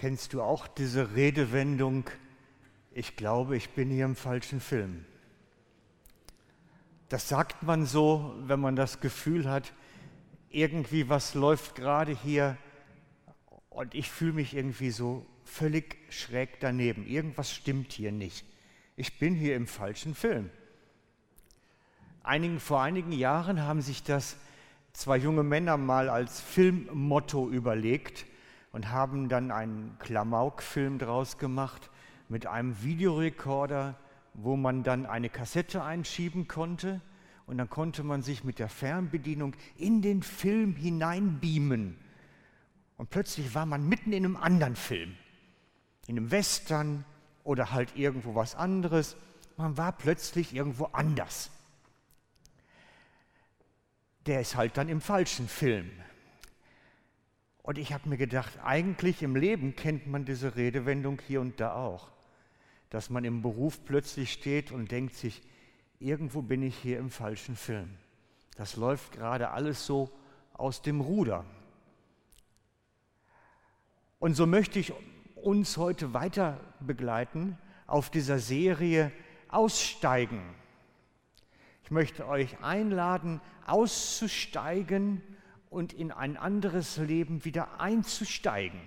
Kennst du auch diese Redewendung, ich glaube, ich bin hier im falschen Film? Das sagt man so, wenn man das Gefühl hat, irgendwie was läuft gerade hier und ich fühle mich irgendwie so völlig schräg daneben. Irgendwas stimmt hier nicht. Ich bin hier im falschen Film. Einigen, vor einigen Jahren haben sich das zwei junge Männer mal als Filmmotto überlegt und haben dann einen Klamauk-Film draus gemacht mit einem Videorekorder, wo man dann eine Kassette einschieben konnte und dann konnte man sich mit der Fernbedienung in den Film hineinbeamen. Und plötzlich war man mitten in einem anderen Film, in einem Western oder halt irgendwo was anderes. Man war plötzlich irgendwo anders. Der ist halt dann im falschen Film. Und ich habe mir gedacht, eigentlich im Leben kennt man diese Redewendung hier und da auch, dass man im Beruf plötzlich steht und denkt sich, irgendwo bin ich hier im falschen Film. Das läuft gerade alles so aus dem Ruder. Und so möchte ich uns heute weiter begleiten auf dieser Serie Aussteigen. Ich möchte euch einladen, auszusteigen und in ein anderes Leben wieder einzusteigen.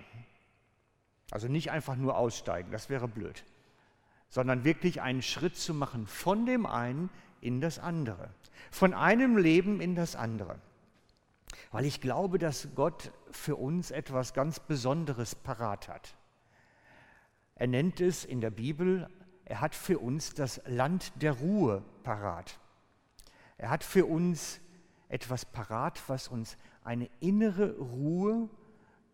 Also nicht einfach nur aussteigen, das wäre blöd, sondern wirklich einen Schritt zu machen von dem einen in das andere, von einem Leben in das andere. Weil ich glaube, dass Gott für uns etwas ganz Besonderes parat hat. Er nennt es in der Bibel, er hat für uns das Land der Ruhe parat. Er hat für uns etwas parat, was uns eine innere Ruhe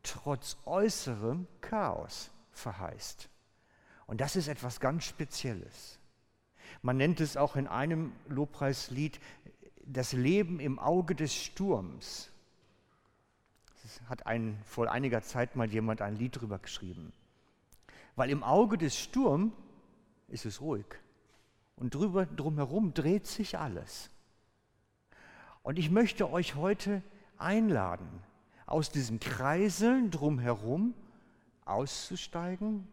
trotz äußerem Chaos verheißt. Und das ist etwas ganz Spezielles. Man nennt es auch in einem Lobpreislied das Leben im Auge des Sturms. Das hat ein, vor einiger Zeit mal jemand ein Lied drüber geschrieben. Weil im Auge des Sturms ist es ruhig. Und drüber, drumherum dreht sich alles. Und ich möchte euch heute einladen, aus diesen Kreiseln drumherum auszusteigen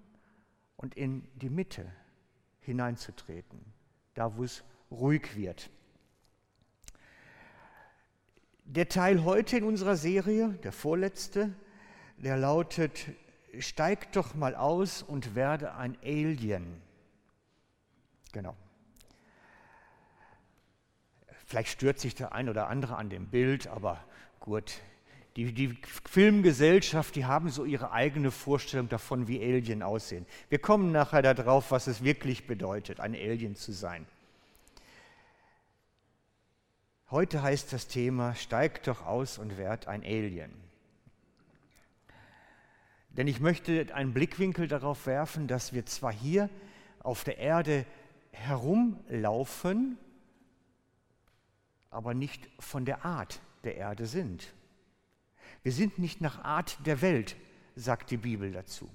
und in die Mitte hineinzutreten, da wo es ruhig wird. Der Teil heute in unserer Serie, der vorletzte, der lautet, steig doch mal aus und werde ein Alien. Genau. Vielleicht stört sich der ein oder andere an dem Bild, aber gut. Die, die Filmgesellschaft, die haben so ihre eigene Vorstellung davon, wie Alien aussehen. Wir kommen nachher darauf, was es wirklich bedeutet, ein Alien zu sein. Heute heißt das Thema, steig doch aus und werd ein Alien. Denn ich möchte einen Blickwinkel darauf werfen, dass wir zwar hier auf der Erde herumlaufen, aber nicht von der Art der Erde sind. Wir sind nicht nach Art der Welt, sagt die Bibel dazu.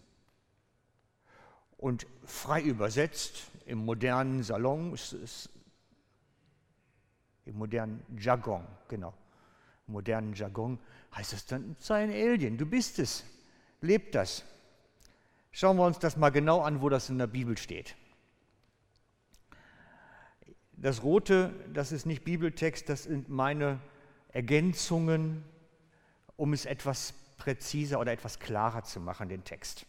Und frei übersetzt im modernen Salon, im modernen Jargon, genau, im modernen Jargon heißt es dann, sei ein Alien, du bist es, leb das. Schauen wir uns das mal genau an, wo das in der Bibel steht. Das Rote, das ist nicht Bibeltext, das sind meine Ergänzungen, um es etwas präziser oder etwas klarer zu machen, den Text.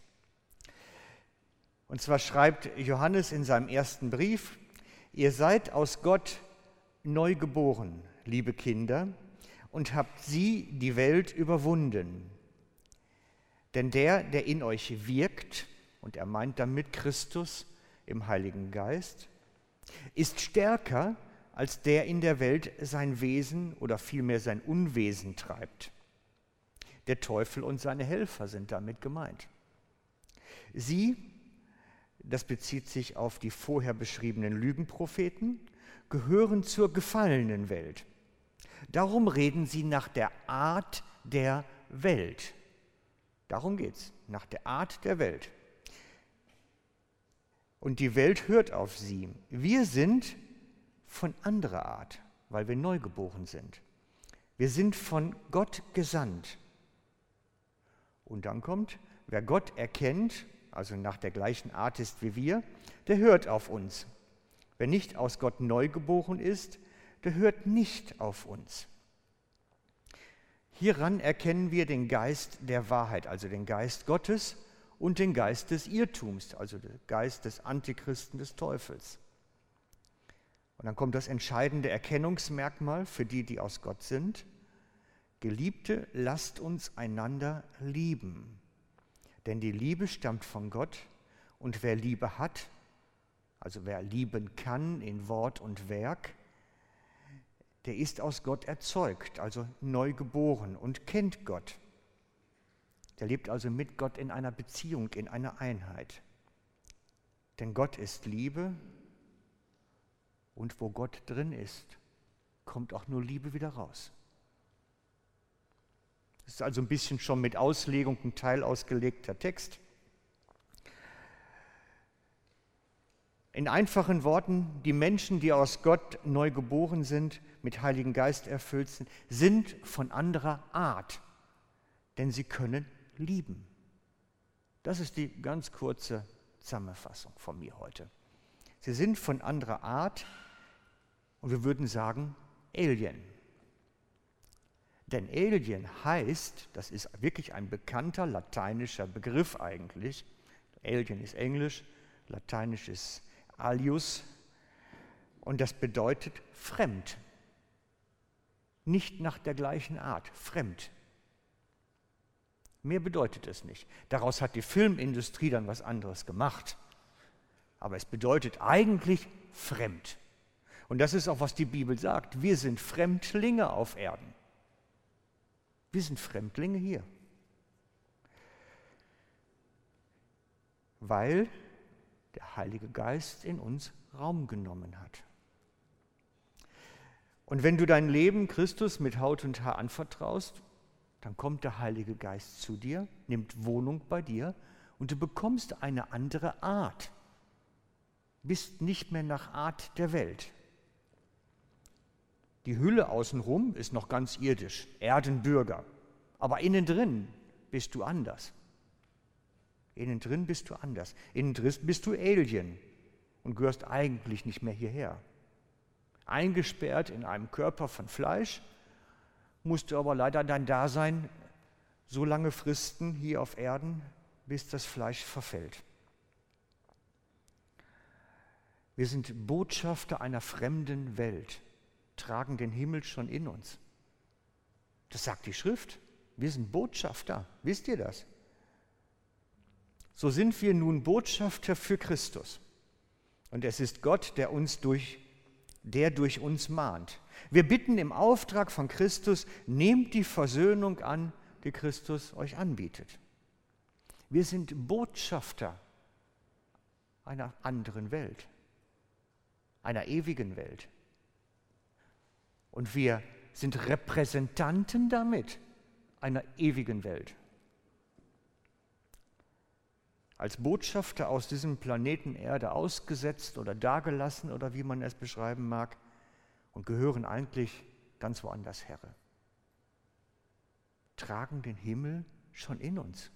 Und zwar schreibt Johannes in seinem ersten Brief, ihr seid aus Gott neu geboren, liebe Kinder, und habt sie die Welt überwunden. Denn der, der in euch wirkt, und er meint damit Christus im Heiligen Geist, ist stärker als der in der Welt sein Wesen oder vielmehr sein Unwesen treibt. Der Teufel und seine Helfer sind damit gemeint. Sie, das bezieht sich auf die vorher beschriebenen Lügenpropheten, gehören zur gefallenen Welt. Darum reden sie nach der Art der Welt. Darum geht es, nach der Art der Welt und die Welt hört auf sie. Wir sind von anderer Art, weil wir neugeboren sind. Wir sind von Gott gesandt. Und dann kommt, wer Gott erkennt, also nach der gleichen Art ist wie wir, der hört auf uns. Wer nicht aus Gott neugeboren ist, der hört nicht auf uns. Hieran erkennen wir den Geist der Wahrheit, also den Geist Gottes und den Geist des Irrtums, also den Geist des Antichristen des Teufels. Und dann kommt das entscheidende Erkennungsmerkmal für die, die aus Gott sind. Geliebte, lasst uns einander lieben. Denn die Liebe stammt von Gott und wer Liebe hat, also wer lieben kann in Wort und Werk, der ist aus Gott erzeugt, also neu geboren und kennt Gott. Der lebt also mit Gott in einer Beziehung, in einer Einheit. Denn Gott ist Liebe und wo Gott drin ist, kommt auch nur Liebe wieder raus. Das ist also ein bisschen schon mit Auslegung ein Teil ausgelegter Text. In einfachen Worten, die Menschen, die aus Gott neu geboren sind, mit Heiligen Geist erfüllt sind, sind von anderer Art, denn sie können lieben. Das ist die ganz kurze Zusammenfassung von mir heute. Sie sind von anderer Art und wir würden sagen Alien. Denn Alien heißt, das ist wirklich ein bekannter lateinischer Begriff eigentlich. Alien ist Englisch, Lateinisch ist alius und das bedeutet fremd. Nicht nach der gleichen Art, fremd. Mehr bedeutet es nicht. Daraus hat die Filmindustrie dann was anderes gemacht. Aber es bedeutet eigentlich fremd. Und das ist auch, was die Bibel sagt. Wir sind Fremdlinge auf Erden. Wir sind Fremdlinge hier. Weil der Heilige Geist in uns Raum genommen hat. Und wenn du dein Leben Christus mit Haut und Haar anvertraust, dann kommt der Heilige Geist zu dir, nimmt Wohnung bei dir und du bekommst eine andere Art. Bist nicht mehr nach Art der Welt. Die Hülle außenrum ist noch ganz irdisch, Erdenbürger. Aber innen drin bist du anders. Innen drin bist du anders. Innen drin bist du Alien und gehörst eigentlich nicht mehr hierher. Eingesperrt in einem Körper von Fleisch, musst du aber leider dein Dasein so lange fristen hier auf Erden, bis das Fleisch verfällt. Wir sind Botschafter einer fremden Welt, tragen den Himmel schon in uns. Das sagt die Schrift. Wir sind Botschafter. Wisst ihr das? So sind wir nun Botschafter für Christus. Und es ist Gott, der uns durch, der durch uns mahnt. Wir bitten im Auftrag von Christus, nehmt die Versöhnung an, die Christus euch anbietet. Wir sind Botschafter einer anderen Welt, einer ewigen Welt. Und wir sind Repräsentanten damit einer ewigen Welt als Botschafter aus diesem Planeten Erde ausgesetzt oder dagelassen oder wie man es beschreiben mag und gehören eigentlich ganz woanders her. Tragen den Himmel schon in uns.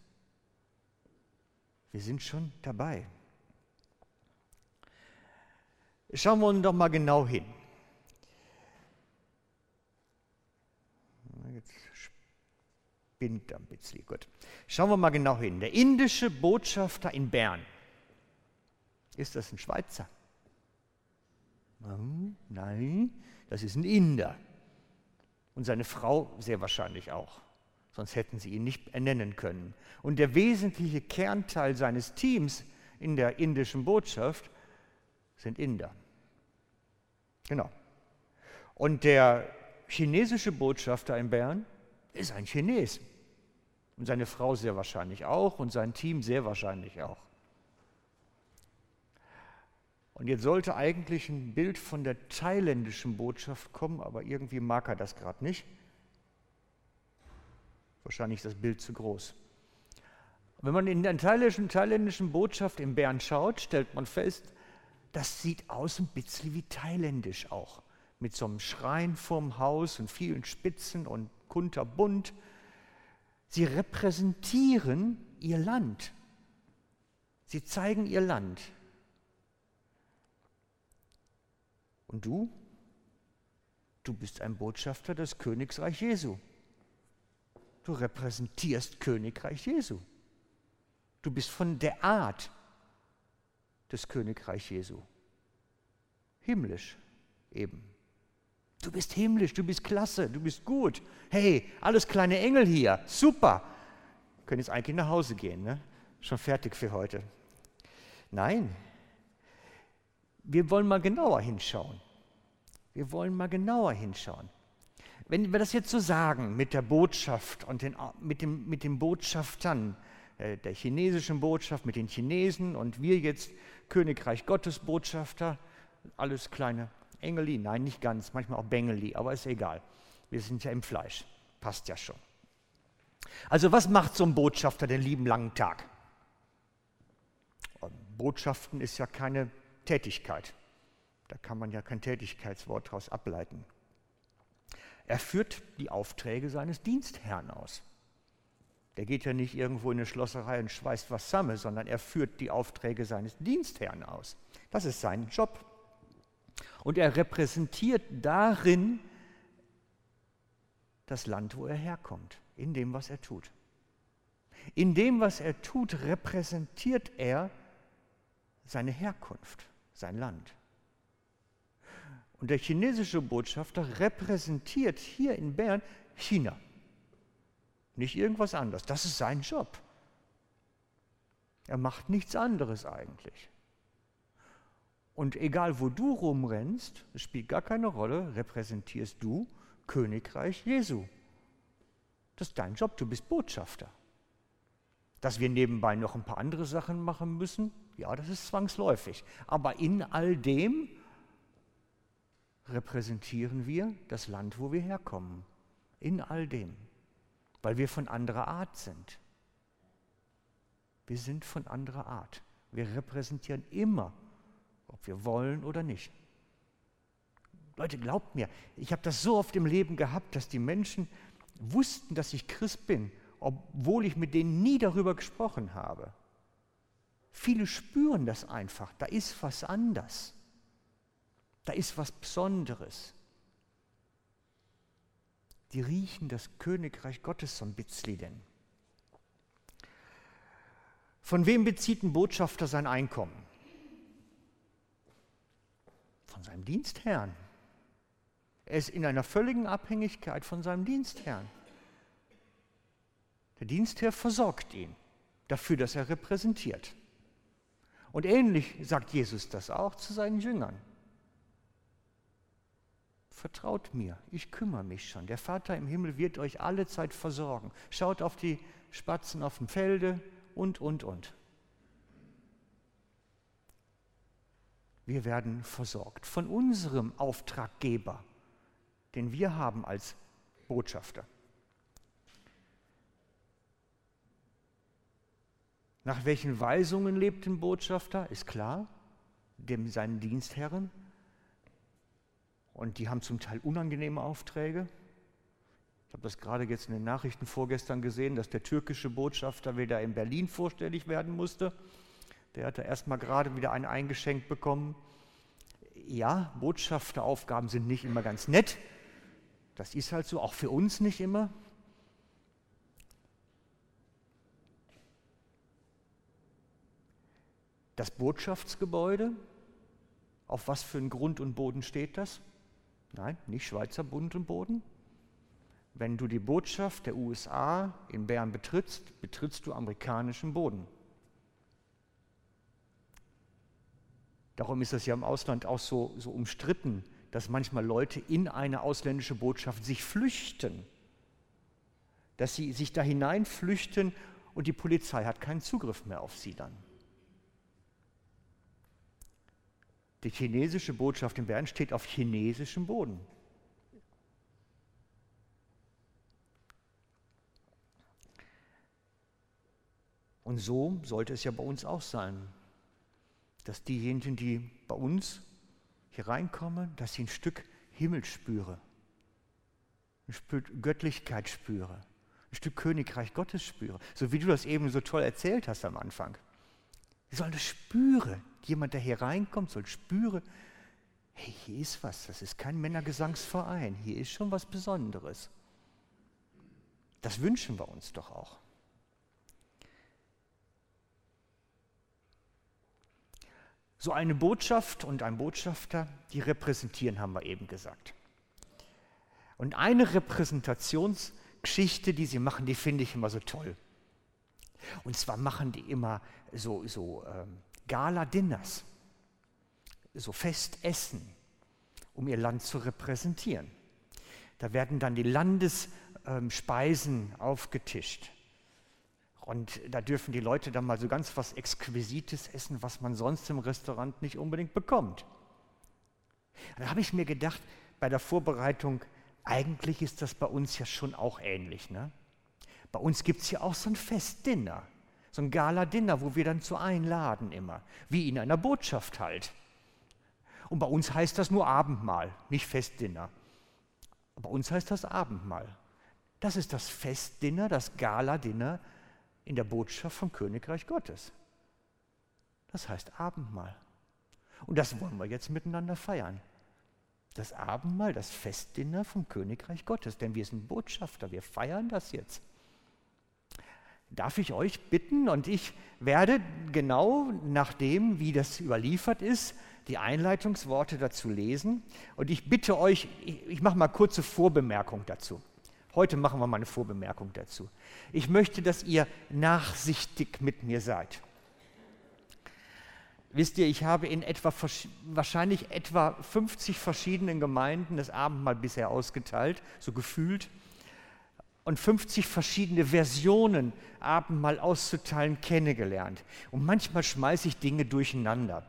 Wir sind schon dabei. Schauen wir uns doch mal genau hin. Jetzt spinnt ein bisschen. Gut. Schauen wir mal genau hin. Der indische Botschafter in Bern. Ist das ein Schweizer? Nein, das ist ein Inder. Und seine Frau sehr wahrscheinlich auch. Sonst hätten sie ihn nicht ernennen können. Und der wesentliche Kernteil seines Teams in der indischen Botschaft sind Inder. Genau. Und der chinesische Botschafter in Bern ist ein Chines. Und seine Frau sehr wahrscheinlich auch und sein Team sehr wahrscheinlich auch. Und jetzt sollte eigentlich ein Bild von der thailändischen Botschaft kommen, aber irgendwie mag er das gerade nicht. Wahrscheinlich ist das Bild zu groß. Wenn man in der thailändischen, thailändischen Botschaft in Bern schaut, stellt man fest, das sieht aus ein bisschen wie thailändisch auch. Mit so einem Schrein vorm Haus und vielen Spitzen und kunterbunt. Sie repräsentieren ihr Land. Sie zeigen ihr Land. Und du? Du bist ein Botschafter des Königreich Jesu. Du repräsentierst Königreich Jesu. Du bist von der Art des Königreich Jesu. Himmlisch eben. Du bist himmlisch, du bist klasse, du bist gut. Hey, alles kleine Engel hier, super. Können jetzt eigentlich nach Hause gehen, ne? Schon fertig für heute. Nein, wir wollen mal genauer hinschauen. Wir wollen mal genauer hinschauen. Wenn wir das jetzt so sagen mit der Botschaft und den, mit, dem, mit den Botschaftern, der chinesischen Botschaft, mit den Chinesen und wir jetzt Königreich Gottes Botschafter, alles kleine Engeli, nein, nicht ganz, manchmal auch Bengeli, aber ist egal. Wir sind ja im Fleisch, passt ja schon. Also was macht so ein Botschafter den lieben langen Tag? Botschaften ist ja keine Tätigkeit. Da kann man ja kein Tätigkeitswort daraus ableiten. Er führt die Aufträge seines Dienstherrn aus. Der geht ja nicht irgendwo in eine Schlosserei und schweißt was zusammen, sondern er führt die Aufträge seines Dienstherrn aus. Das ist sein Job. Und er repräsentiert darin das Land, wo er herkommt, in dem, was er tut. In dem, was er tut, repräsentiert er seine Herkunft, sein Land. Und der chinesische Botschafter repräsentiert hier in Bern China. Nicht irgendwas anderes. Das ist sein Job. Er macht nichts anderes eigentlich. Und egal wo du rumrennst, es spielt gar keine Rolle, repräsentierst du Königreich Jesu. Das ist dein Job, du bist Botschafter. Dass wir nebenbei noch ein paar andere Sachen machen müssen, ja, das ist zwangsläufig. Aber in all dem repräsentieren wir das Land, wo wir herkommen. In all dem. Weil wir von anderer Art sind. Wir sind von anderer Art. Wir repräsentieren immer, ob wir wollen oder nicht. Leute, glaubt mir, ich habe das so oft im Leben gehabt, dass die Menschen wussten, dass ich Christ bin, obwohl ich mit denen nie darüber gesprochen habe. Viele spüren das einfach, da ist was anders. Da ist was Besonderes. Die riechen das Königreich Gottes so ein bisschen denn. Von wem bezieht ein Botschafter sein Einkommen? Von seinem Dienstherrn. Er ist in einer völligen Abhängigkeit von seinem Dienstherrn. Der Dienstherr versorgt ihn dafür, dass er repräsentiert. Und ähnlich sagt Jesus das auch zu seinen Jüngern. Vertraut mir, ich kümmere mich schon. Der Vater im Himmel wird euch alle Zeit versorgen. Schaut auf die Spatzen auf dem Felde und, und, und. Wir werden versorgt von unserem Auftraggeber, den wir haben als Botschafter. Nach welchen Weisungen lebt ein Botschafter? Ist klar, dem seinen Dienstherren und die haben zum Teil unangenehme Aufträge. Ich habe das gerade jetzt in den Nachrichten vorgestern gesehen, dass der türkische Botschafter wieder in Berlin vorstellig werden musste. Der hatte erst mal gerade wieder einen eingeschenkt bekommen. Ja, Botschafteraufgaben sind nicht immer ganz nett. Das ist halt so, auch für uns nicht immer. Das Botschaftsgebäude, auf was für einen Grund und Boden steht das? Nein, nicht Schweizer Boden. Wenn du die Botschaft der USA in Bern betrittst, betrittst du amerikanischen Boden. Darum ist es ja im Ausland auch so, so umstritten, dass manchmal Leute in eine ausländische Botschaft sich flüchten. Dass sie sich da hineinflüchten und die Polizei hat keinen Zugriff mehr auf sie dann. Die chinesische Botschaft in Bern steht auf chinesischem Boden. Und so sollte es ja bei uns auch sein, dass diejenigen, die bei uns hier reinkommen, dass sie ein Stück Himmel spüren, ein Stück Göttlichkeit spüren, ein ein Stück Königreich Gottes spüre. So wie du das eben so toll erzählt hast am Anfang. Sie sollen das spüren. Jemand, der hier reinkommt, soll spüren, hey, hier ist was. Das ist kein Männergesangsverein. Hier ist schon was Besonderes. Das wünschen wir uns doch auch. So eine Botschaft und ein Botschafter, die repräsentieren, haben wir eben gesagt. Und eine Repräsentationsgeschichte, die sie machen, die finde ich immer so toll. Und zwar machen die immer so, so ähm, Gala-Dinners, so Festessen, um ihr Land zu repräsentieren. Da werden dann die Landesspeisen ähm, aufgetischt. Und da dürfen die Leute dann mal so ganz was Exquisites essen, was man sonst im Restaurant nicht unbedingt bekommt. Da habe ich mir gedacht, bei der Vorbereitung, eigentlich ist das bei uns ja schon auch ähnlich. Ne? Bei uns gibt es ja auch so ein Festdinner, so ein Gala-Dinner, wo wir dann zu einladen immer, wie in einer Botschaft halt. Und bei uns heißt das nur Abendmahl, nicht Festdinner. Bei uns heißt das Abendmahl. Das ist das Festdinner, das Gala-Dinner in der Botschaft vom Königreich Gottes. Das heißt Abendmahl. Und das wollen wir jetzt miteinander feiern. Das Abendmahl, das Festdinner vom Königreich Gottes, denn wir sind Botschafter, wir feiern das jetzt. Darf ich euch bitten, und ich werde genau nach dem, wie das überliefert ist, die Einleitungsworte dazu lesen. Und ich bitte euch, ich, ich mache mal kurze Vorbemerkung dazu. Heute machen wir mal eine Vorbemerkung dazu. Ich möchte, dass ihr nachsichtig mit mir seid. Wisst ihr, ich habe in etwa, wahrscheinlich etwa 50 verschiedenen Gemeinden das Abendmahl bisher ausgeteilt, so gefühlt, und 50 verschiedene Versionen Abendmahl auszuteilen kennengelernt. Und manchmal schmeiße ich Dinge durcheinander.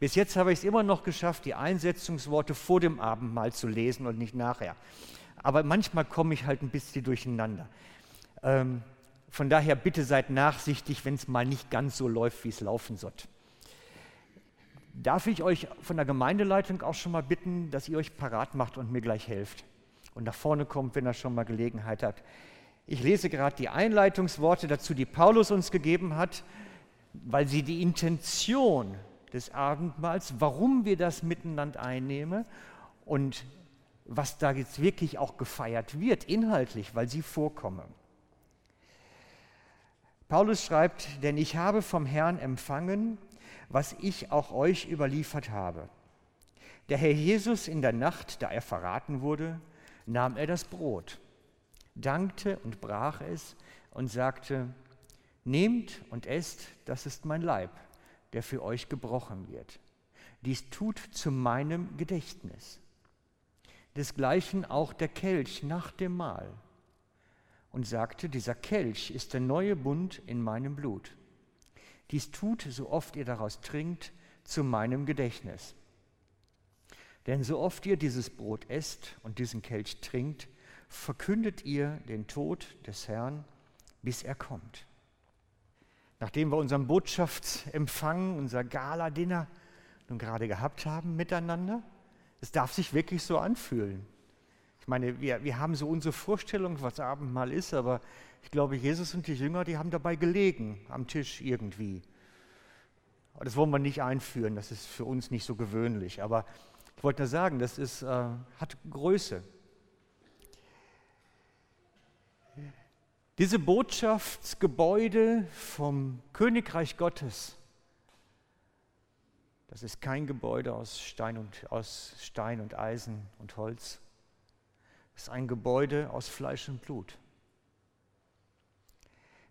Bis jetzt habe ich es immer noch geschafft, die Einsetzungsworte vor dem Abendmahl zu lesen und nicht nachher aber manchmal komme ich halt ein bisschen durcheinander. Ähm, von daher bitte seid nachsichtig, wenn es mal nicht ganz so läuft, wie es laufen soll. Darf ich euch von der Gemeindeleitung auch schon mal bitten, dass ihr euch parat macht und mir gleich helft und nach vorne kommt, wenn ihr schon mal Gelegenheit habt. Ich lese gerade die Einleitungsworte dazu, die Paulus uns gegeben hat, weil sie die Intention des Abendmahls, warum wir das miteinander einnehmen und was da jetzt wirklich auch gefeiert wird, inhaltlich, weil sie vorkommen. Paulus schreibt, denn ich habe vom Herrn empfangen, was ich auch euch überliefert habe. Der Herr Jesus in der Nacht, da er verraten wurde, nahm er das Brot, dankte und brach es und sagte, Nehmt und esst, das ist mein Leib, der für euch gebrochen wird. Dies tut zu meinem Gedächtnis desgleichen auch der Kelch nach dem Mahl und sagte, dieser Kelch ist der neue Bund in meinem Blut. Dies tut, so oft ihr daraus trinkt, zu meinem Gedächtnis. Denn so oft ihr dieses Brot esst und diesen Kelch trinkt, verkündet ihr den Tod des Herrn, bis er kommt. Nachdem wir unseren Botschaftsempfang, unser Gala-Dinner nun gerade gehabt haben miteinander, es darf sich wirklich so anfühlen. Ich meine, wir, wir haben so unsere Vorstellung, was Abendmahl ist, aber ich glaube, Jesus und die Jünger, die haben dabei gelegen, am Tisch irgendwie. Aber das wollen wir nicht einführen, das ist für uns nicht so gewöhnlich. Aber ich wollte nur sagen, das ist, äh, hat Größe. Diese Botschaftsgebäude vom Königreich Gottes, das ist kein Gebäude aus Stein und, aus Stein und Eisen und Holz. Es ist ein Gebäude aus Fleisch und Blut.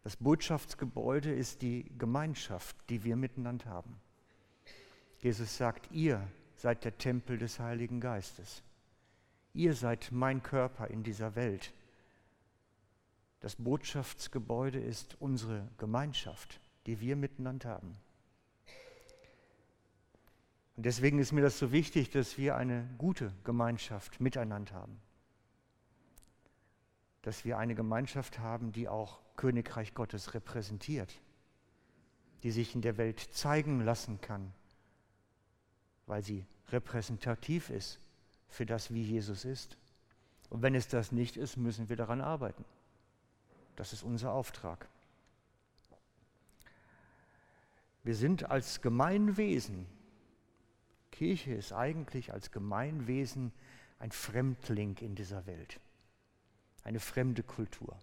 Das Botschaftsgebäude ist die Gemeinschaft, die wir miteinander haben. Jesus sagt, ihr seid der Tempel des Heiligen Geistes. Ihr seid mein Körper in dieser Welt. Das Botschaftsgebäude ist unsere Gemeinschaft, die wir miteinander haben. Und deswegen ist mir das so wichtig, dass wir eine gute Gemeinschaft miteinander haben. Dass wir eine Gemeinschaft haben, die auch Königreich Gottes repräsentiert, die sich in der Welt zeigen lassen kann, weil sie repräsentativ ist für das, wie Jesus ist. Und wenn es das nicht ist, müssen wir daran arbeiten. Das ist unser Auftrag. Wir sind als Gemeinwesen, Kirche ist eigentlich als Gemeinwesen ein Fremdling in dieser Welt, eine fremde Kultur.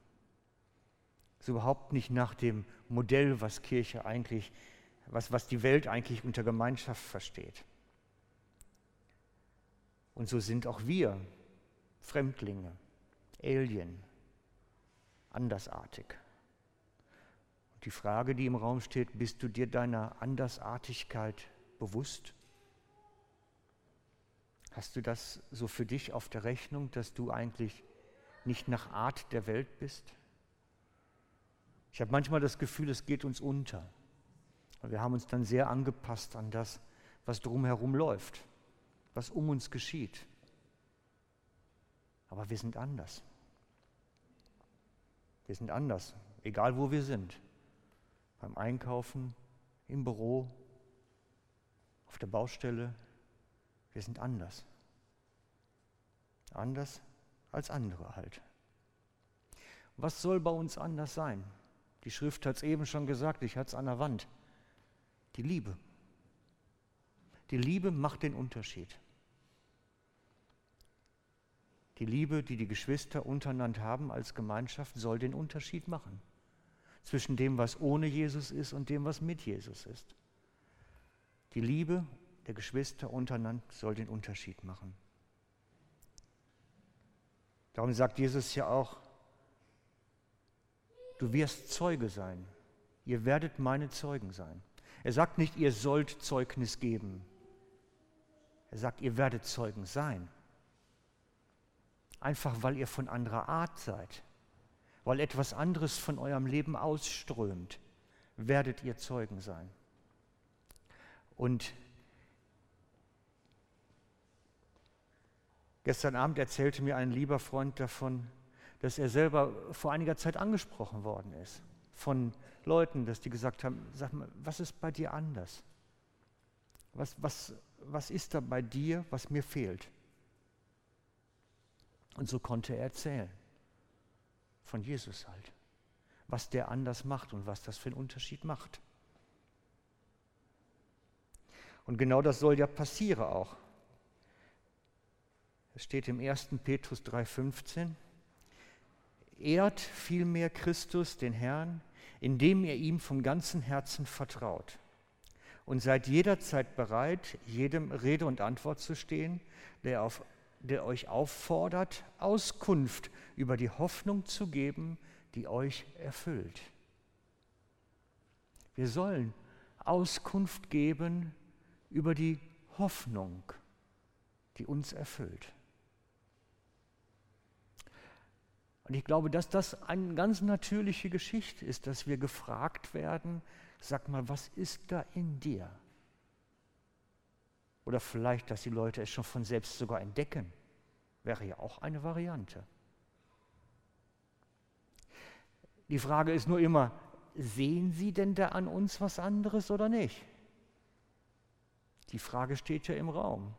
Ist überhaupt nicht nach dem Modell, was Kirche eigentlich, was, was die Welt eigentlich unter Gemeinschaft versteht. Und so sind auch wir Fremdlinge, Alien, andersartig. Und die Frage, die im Raum steht, bist du dir deiner Andersartigkeit bewusst? Hast du das so für dich auf der Rechnung, dass du eigentlich nicht nach Art der Welt bist? Ich habe manchmal das Gefühl, es geht uns unter. Und wir haben uns dann sehr angepasst an das, was drumherum läuft, was um uns geschieht. Aber wir sind anders. Wir sind anders, egal wo wir sind. Beim Einkaufen, im Büro, auf der Baustelle. Wir sind anders. Anders als andere halt. Was soll bei uns anders sein? Die Schrift hat es eben schon gesagt, ich hatte es an der Wand. Die Liebe. Die Liebe macht den Unterschied. Die Liebe, die die Geschwister untereinander haben als Gemeinschaft, soll den Unterschied machen zwischen dem, was ohne Jesus ist und dem, was mit Jesus ist. Die Liebe der Geschwister untereinander soll den Unterschied machen. Darum sagt Jesus ja auch, du wirst Zeuge sein. Ihr werdet meine Zeugen sein. Er sagt nicht, ihr sollt Zeugnis geben. Er sagt, ihr werdet Zeugen sein einfach weil ihr von anderer Art seid, weil etwas anderes von eurem Leben ausströmt, werdet ihr Zeugen sein. Und gestern Abend erzählte mir ein lieber Freund davon, dass er selber vor einiger Zeit angesprochen worden ist von Leuten, dass die gesagt haben, sag mal, was ist bei dir anders? Was, was, was ist da bei dir, was mir fehlt? Und so konnte er erzählen von Jesus halt, was der anders macht und was das für einen Unterschied macht. Und genau das soll ja passieren auch. Es steht im 1. Petrus 3,15: Ehrt vielmehr Christus, den Herrn, indem ihr ihm vom ganzen Herzen vertraut. Und seid jederzeit bereit, jedem Rede und Antwort zu stehen, der auf der euch auffordert, Auskunft über die Hoffnung zu geben, die euch erfüllt. Wir sollen Auskunft geben über die Hoffnung, die uns erfüllt. Und ich glaube, dass das eine ganz natürliche Geschichte ist, dass wir gefragt werden, sag mal, was ist da in dir? Oder vielleicht, dass die Leute es schon von selbst sogar entdecken. Wäre ja auch eine Variante. Die Frage ist nur immer, sehen Sie denn da an uns was anderes oder nicht? Die Frage steht ja im Raum.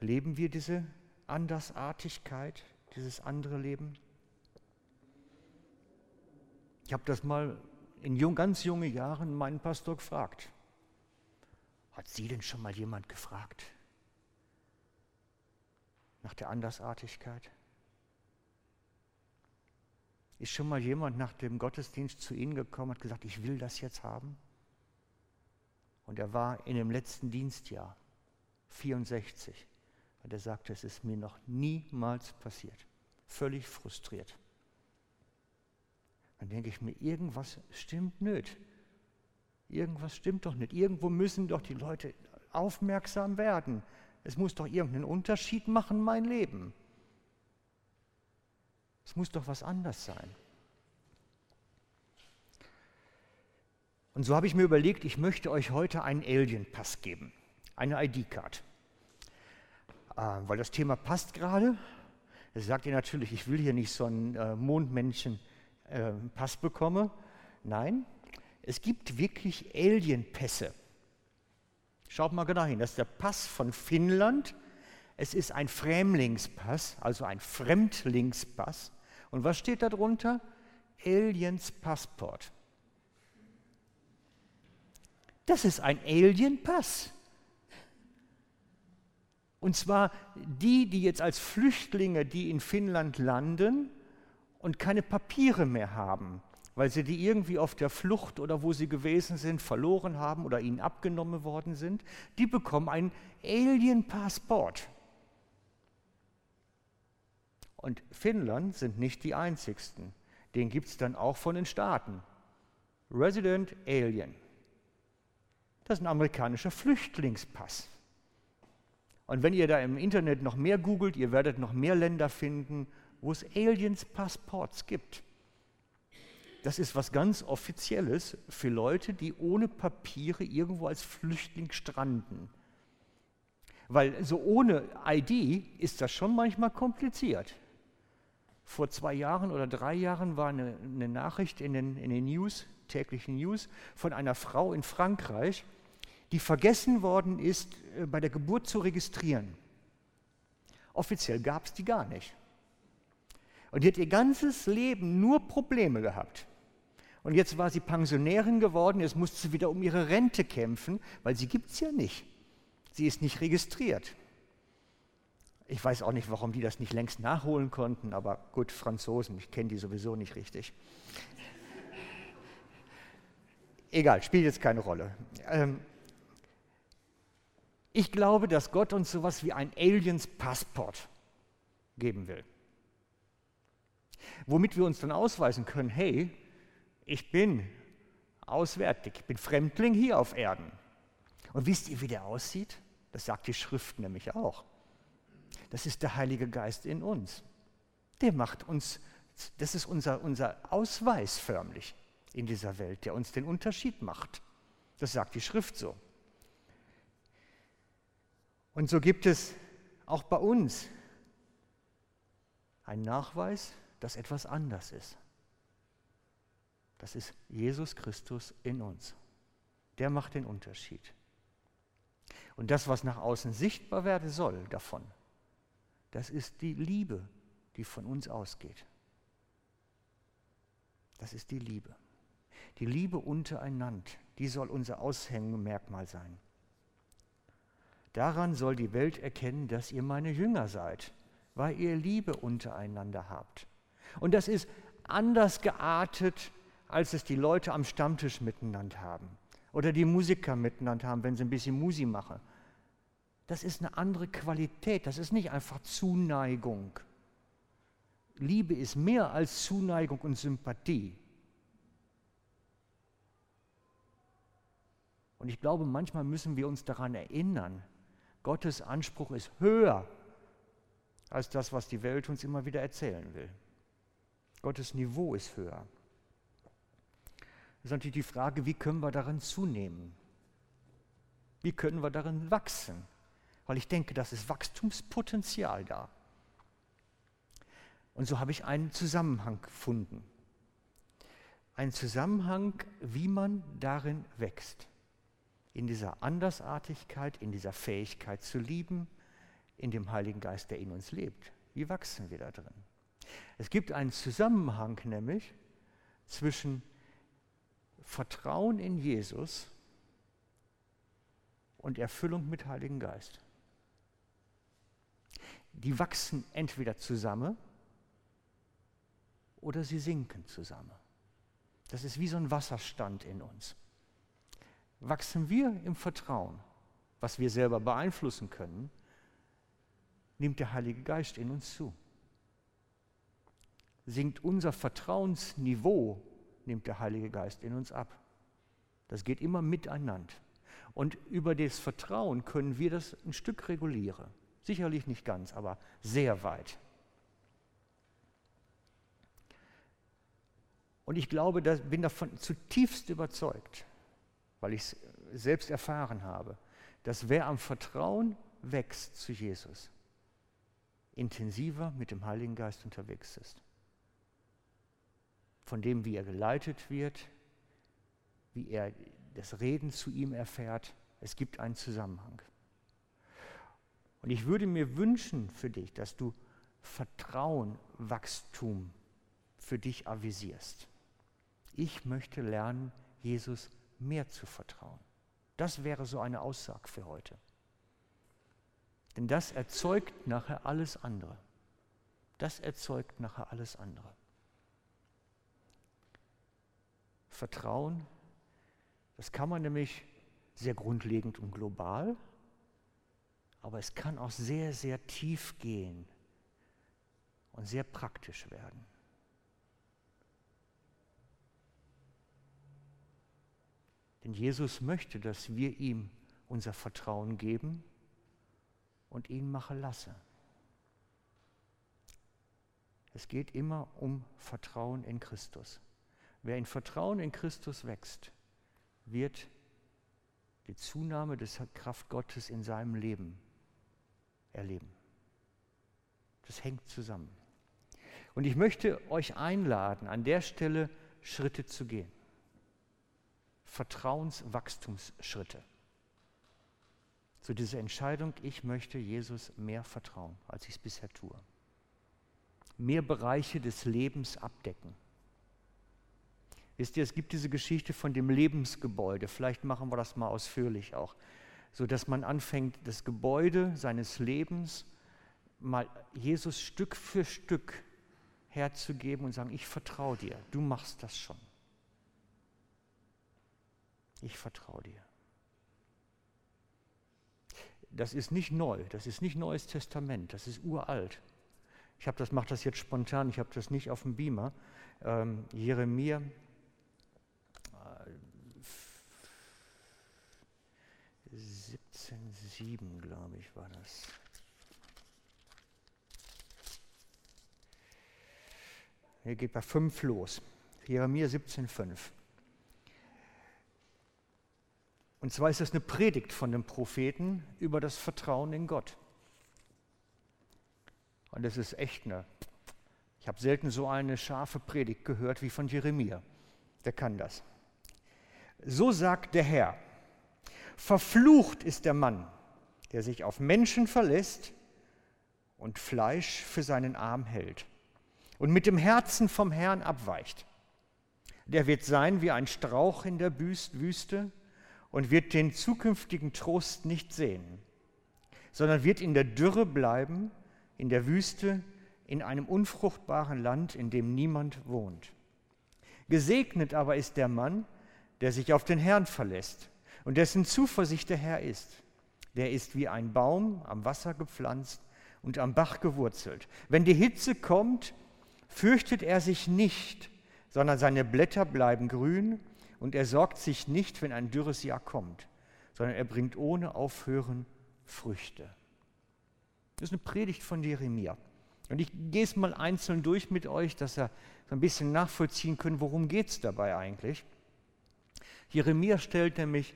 Leben wir diese Andersartigkeit, dieses andere Leben? Ich habe das mal in jung, ganz jungen Jahren meinen Pastor gefragt. Hat Sie denn schon mal jemand gefragt? Nach der Andersartigkeit? Ist schon mal jemand nach dem Gottesdienst zu Ihnen gekommen und gesagt, ich will das jetzt haben? Und er war in dem letzten Dienstjahr, 64, und er sagte, es ist mir noch niemals passiert. Völlig frustriert. Dann denke ich mir, irgendwas stimmt nicht. Irgendwas stimmt doch nicht. Irgendwo müssen doch die Leute aufmerksam werden. Es muss doch irgendeinen Unterschied machen, mein Leben. Es muss doch was anders sein. Und so habe ich mir überlegt, ich möchte euch heute einen Alien-Pass geben, eine ID-Card. Äh, weil das Thema passt gerade. Es sagt ihr natürlich, ich will hier nicht so einen äh, Mondmännchen-Pass äh, bekommen. Nein, es gibt wirklich Alien-Pässe. Schaut mal genau hin, das ist der Pass von Finnland. Es ist ein Fremlingspass, also ein Fremdlingspass. Und was steht da drunter? Aliens Passport. Das ist ein Alien-Pass. Und zwar die, die jetzt als Flüchtlinge, die in Finnland landen und keine Papiere mehr haben, weil sie die irgendwie auf der Flucht oder wo sie gewesen sind verloren haben oder ihnen abgenommen worden sind, die bekommen ein Alien-Passport. Und Finnland sind nicht die einzigsten. Den gibt es dann auch von den Staaten. Resident Alien. Das ist ein amerikanischer Flüchtlingspass. Und wenn ihr da im Internet noch mehr googelt, ihr werdet noch mehr Länder finden, wo es Aliens-Passports gibt. Das ist was ganz Offizielles für Leute, die ohne Papiere irgendwo als Flüchtling stranden. Weil so ohne ID ist das schon manchmal kompliziert. Vor zwei Jahren oder drei Jahren war eine, eine Nachricht in den, in den News, täglichen News, von einer Frau in Frankreich, die vergessen worden ist, äh, bei der Geburt zu registrieren. Offiziell gab es die gar nicht. Und die hat ihr ganzes Leben nur Probleme gehabt. Und jetzt war sie Pensionärin geworden, jetzt musste sie wieder um ihre Rente kämpfen, weil sie gibt es ja nicht. Sie ist nicht registriert. Ich weiß auch nicht, warum die das nicht längst nachholen konnten, aber gut, Franzosen, ich kenne die sowieso nicht richtig. Egal, spielt jetzt keine Rolle. Ähm, ich glaube, dass Gott uns sowas wie ein Aliens-Passport geben will. Womit wir uns dann ausweisen können, hey, ich bin auswärtig, ich bin Fremdling hier auf Erden. Und wisst ihr, wie der aussieht? Das sagt die Schrift nämlich auch. Das ist der Heilige Geist in uns. Der macht uns, das ist unser, unser Ausweis förmlich in dieser Welt, der uns den Unterschied macht. Das sagt die Schrift so. Und so gibt es auch bei uns einen Nachweis, dass etwas anders ist. Das ist Jesus Christus in uns. Der macht den Unterschied. Und das, was nach außen sichtbar werden soll davon, das ist die Liebe, die von uns ausgeht. Das ist die Liebe. Die Liebe untereinander, die soll unser Aushängemerkmal sein. Daran soll die Welt erkennen, dass ihr meine Jünger seid, weil ihr Liebe untereinander habt. Und das ist anders geartet, als es die Leute am Stammtisch miteinander haben oder die Musiker miteinander haben, wenn sie ein bisschen Musi machen. Das ist eine andere Qualität, das ist nicht einfach Zuneigung. Liebe ist mehr als Zuneigung und Sympathie. Und ich glaube, manchmal müssen wir uns daran erinnern, Gottes Anspruch ist höher als das, was die Welt uns immer wieder erzählen will. Gottes Niveau ist höher. Ist natürlich die Frage, wie können wir darin zunehmen? Wie können wir darin wachsen? Weil ich denke, das ist Wachstumspotenzial da. Und so habe ich einen Zusammenhang gefunden. Einen Zusammenhang, wie man darin wächst in dieser Andersartigkeit, in dieser Fähigkeit zu lieben, in dem Heiligen Geist, der in uns lebt. Wie wachsen wir da drin? Es gibt einen Zusammenhang nämlich zwischen Vertrauen in Jesus und Erfüllung mit Heiligen Geist. Die wachsen entweder zusammen oder sie sinken zusammen. Das ist wie so ein Wasserstand in uns wachsen wir im Vertrauen, was wir selber beeinflussen können, nimmt der Heilige Geist in uns zu. Sinkt unser Vertrauensniveau, nimmt der Heilige Geist in uns ab. Das geht immer miteinander. Und über das Vertrauen können wir das ein Stück regulieren. Sicherlich nicht ganz, aber sehr weit. Und ich glaube, da bin davon zutiefst überzeugt, weil ich es selbst erfahren habe, dass wer am Vertrauen wächst zu Jesus, intensiver mit dem Heiligen Geist unterwegs ist. Von dem, wie er geleitet wird, wie er das Reden zu ihm erfährt, es gibt einen Zusammenhang. Und ich würde mir wünschen für dich, dass du Vertrauen, Wachstum für dich avisierst. Ich möchte lernen, Jesus mehr zu vertrauen. Das wäre so eine Aussage für heute. Denn das erzeugt nachher alles andere. Das erzeugt nachher alles andere. Vertrauen, das kann man nämlich sehr grundlegend und global, aber es kann auch sehr, sehr tief gehen und sehr praktisch werden. Denn Jesus möchte, dass wir ihm unser Vertrauen geben und ihn machen lassen. Es geht immer um Vertrauen in Christus. Wer in Vertrauen in Christus wächst, wird die Zunahme des Kraft Gottes in seinem Leben erleben. Das hängt zusammen. Und ich möchte euch einladen, an der Stelle Schritte zu gehen. Vertrauenswachstumsschritte. Zu dieser Entscheidung, ich möchte Jesus mehr vertrauen, als ich es bisher tue. Mehr Bereiche des Lebens abdecken. Wisst ihr, es gibt diese Geschichte von dem Lebensgebäude. Vielleicht machen wir das mal ausführlich auch. So dass man anfängt, das Gebäude seines Lebens mal Jesus Stück für Stück herzugeben und sagen, ich vertraue dir, du machst das schon. Ich vertraue dir. Das ist nicht neu, das ist nicht Neues Testament, das ist uralt. Ich habe das, mache das jetzt spontan, ich habe das nicht auf dem Beamer. Ähm, Jeremia 17,7, glaube ich, war das. Hier geht bei 5 los. Jeremia 17,5. Und zwar ist das eine Predigt von dem Propheten über das Vertrauen in Gott. Und das ist echt eine. Ich habe selten so eine scharfe Predigt gehört wie von Jeremia. Der kann das. So sagt der Herr, Verflucht ist der Mann, der sich auf Menschen verlässt und Fleisch für seinen Arm hält und mit dem Herzen vom Herrn abweicht. Der wird sein wie ein Strauch in der Wüste und wird den zukünftigen Trost nicht sehen, sondern wird in der Dürre bleiben, in der Wüste, in einem unfruchtbaren Land, in dem niemand wohnt. Gesegnet aber ist der Mann, der sich auf den Herrn verlässt und dessen Zuversicht der Herr ist. Der ist wie ein Baum am Wasser gepflanzt und am Bach gewurzelt. Wenn die Hitze kommt, fürchtet er sich nicht, sondern seine Blätter bleiben grün und er sorgt sich nicht, wenn ein dürres Jahr kommt, sondern er bringt ohne Aufhören Früchte. Das ist eine Predigt von Jeremia. Und ich gehe es mal einzeln durch mit euch, dass ihr so ein bisschen nachvollziehen können, worum geht es dabei eigentlich. Jeremia stellt nämlich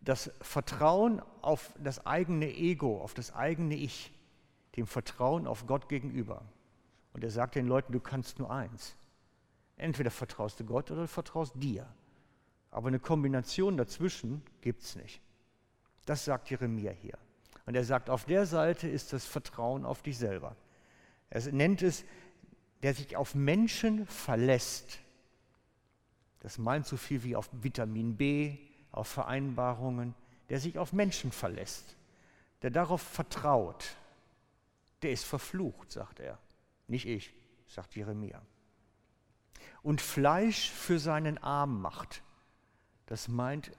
das Vertrauen auf das eigene Ego, auf das eigene Ich, dem Vertrauen auf Gott gegenüber. Und er sagt den Leuten, du kannst nur eins. Entweder vertraust du Gott oder du vertraust dir. Aber eine Kombination dazwischen gibt es nicht. Das sagt Jeremia hier. Und er sagt, auf der Seite ist das Vertrauen auf dich selber. Er nennt es, der sich auf Menschen verlässt. Das meint so viel wie auf Vitamin B, auf Vereinbarungen, der sich auf Menschen verlässt, der darauf vertraut, der ist verflucht, sagt er. Nicht ich, sagt Jeremia. Und Fleisch für seinen Arm macht, das meint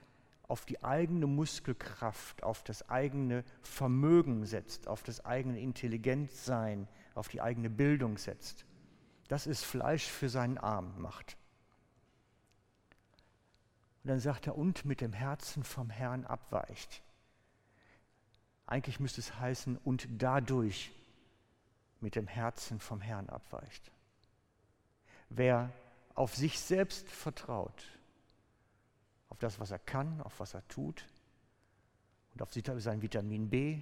auf die eigene Muskelkraft, auf das eigene Vermögen setzt, auf das eigene Intelligenzsein, auf die eigene Bildung setzt. Das ist Fleisch für seinen Arm macht. Und dann sagt er, und mit dem Herzen vom Herrn abweicht. Eigentlich müsste es heißen, und dadurch mit dem Herzen vom Herrn abweicht. Wer auf sich selbst vertraut, auf das, was er kann, auf was er tut und auf sein Vitamin B,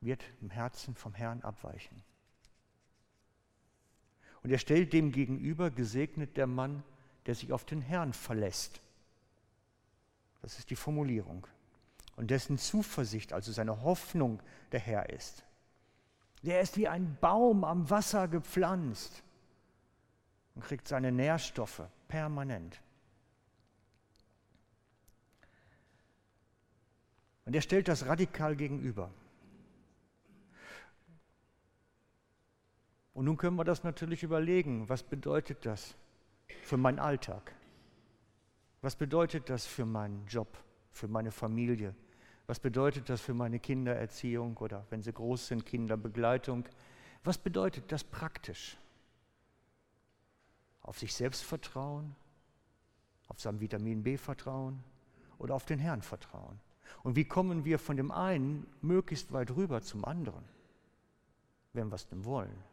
wird im Herzen vom Herrn abweichen. Und er stellt dem gegenüber, gesegnet der Mann, der sich auf den Herrn verlässt. Das ist die Formulierung. Und dessen Zuversicht, also seine Hoffnung der Herr ist. Der ist wie ein Baum am Wasser gepflanzt und kriegt seine Nährstoffe permanent. Und er stellt das radikal gegenüber. Und nun können wir das natürlich überlegen, was bedeutet das für meinen Alltag? Was bedeutet das für meinen Job, für meine Familie? Was bedeutet das für meine Kindererziehung oder wenn sie groß sind, Kinderbegleitung? Was bedeutet das praktisch? Auf sich selbst vertrauen, auf sein Vitamin B vertrauen oder auf den Herrn vertrauen? Und wie kommen wir von dem einen möglichst weit rüber zum anderen, wenn wir es denn wollen?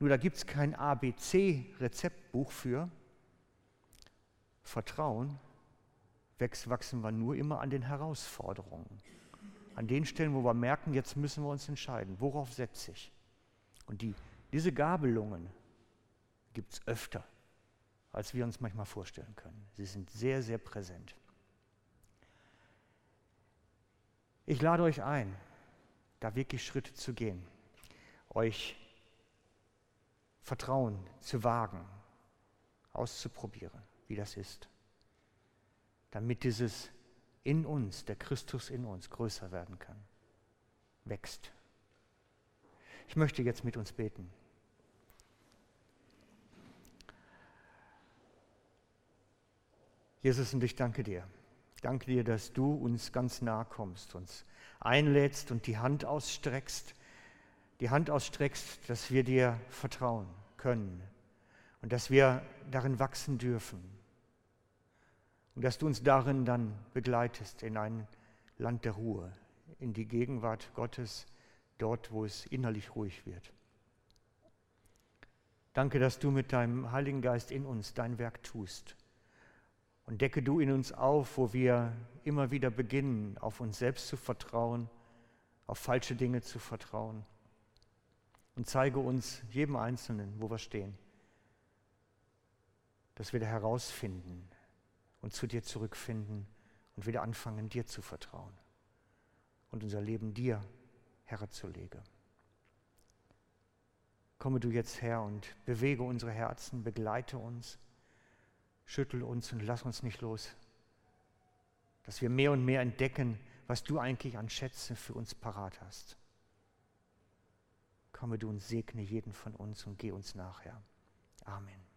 Nur da gibt es kein ABC-Rezeptbuch für. Vertrauen wachsen wir nur immer an den Herausforderungen. An den Stellen, wo wir merken, jetzt müssen wir uns entscheiden, worauf setze ich. Und die, diese Gabelungen gibt es öfter, als wir uns manchmal vorstellen können. Sie sind sehr, sehr präsent. Ich lade euch ein, da wirklich Schritte zu gehen, euch Vertrauen zu wagen, auszuprobieren, wie das ist, damit dieses in uns, der Christus in uns, größer werden kann, wächst. Ich möchte jetzt mit uns beten. Jesus, und ich danke dir. Danke dir, dass du uns ganz nahe kommst, uns einlädst und die Hand ausstreckst die Hand ausstreckst, dass wir dir vertrauen können und dass wir darin wachsen dürfen und dass du uns darin dann begleitest in ein Land der Ruhe, in die Gegenwart Gottes, dort, wo es innerlich ruhig wird. Danke, dass du mit deinem Heiligen Geist in uns dein Werk tust. Und decke du in uns auf, wo wir immer wieder beginnen, auf uns selbst zu vertrauen, auf falsche Dinge zu vertrauen und zeige uns, jedem Einzelnen, wo wir stehen, dass wir da herausfinden und zu dir zurückfinden und wieder anfangen, dir zu vertrauen und unser Leben dir herzulegen. Komme du jetzt her und bewege unsere Herzen, begleite uns, schüttel uns und lass uns nicht los, dass wir mehr und mehr entdecken, was du eigentlich an Schätzen für uns parat hast. Komme du und segne jeden von uns und geh uns nachher. Amen.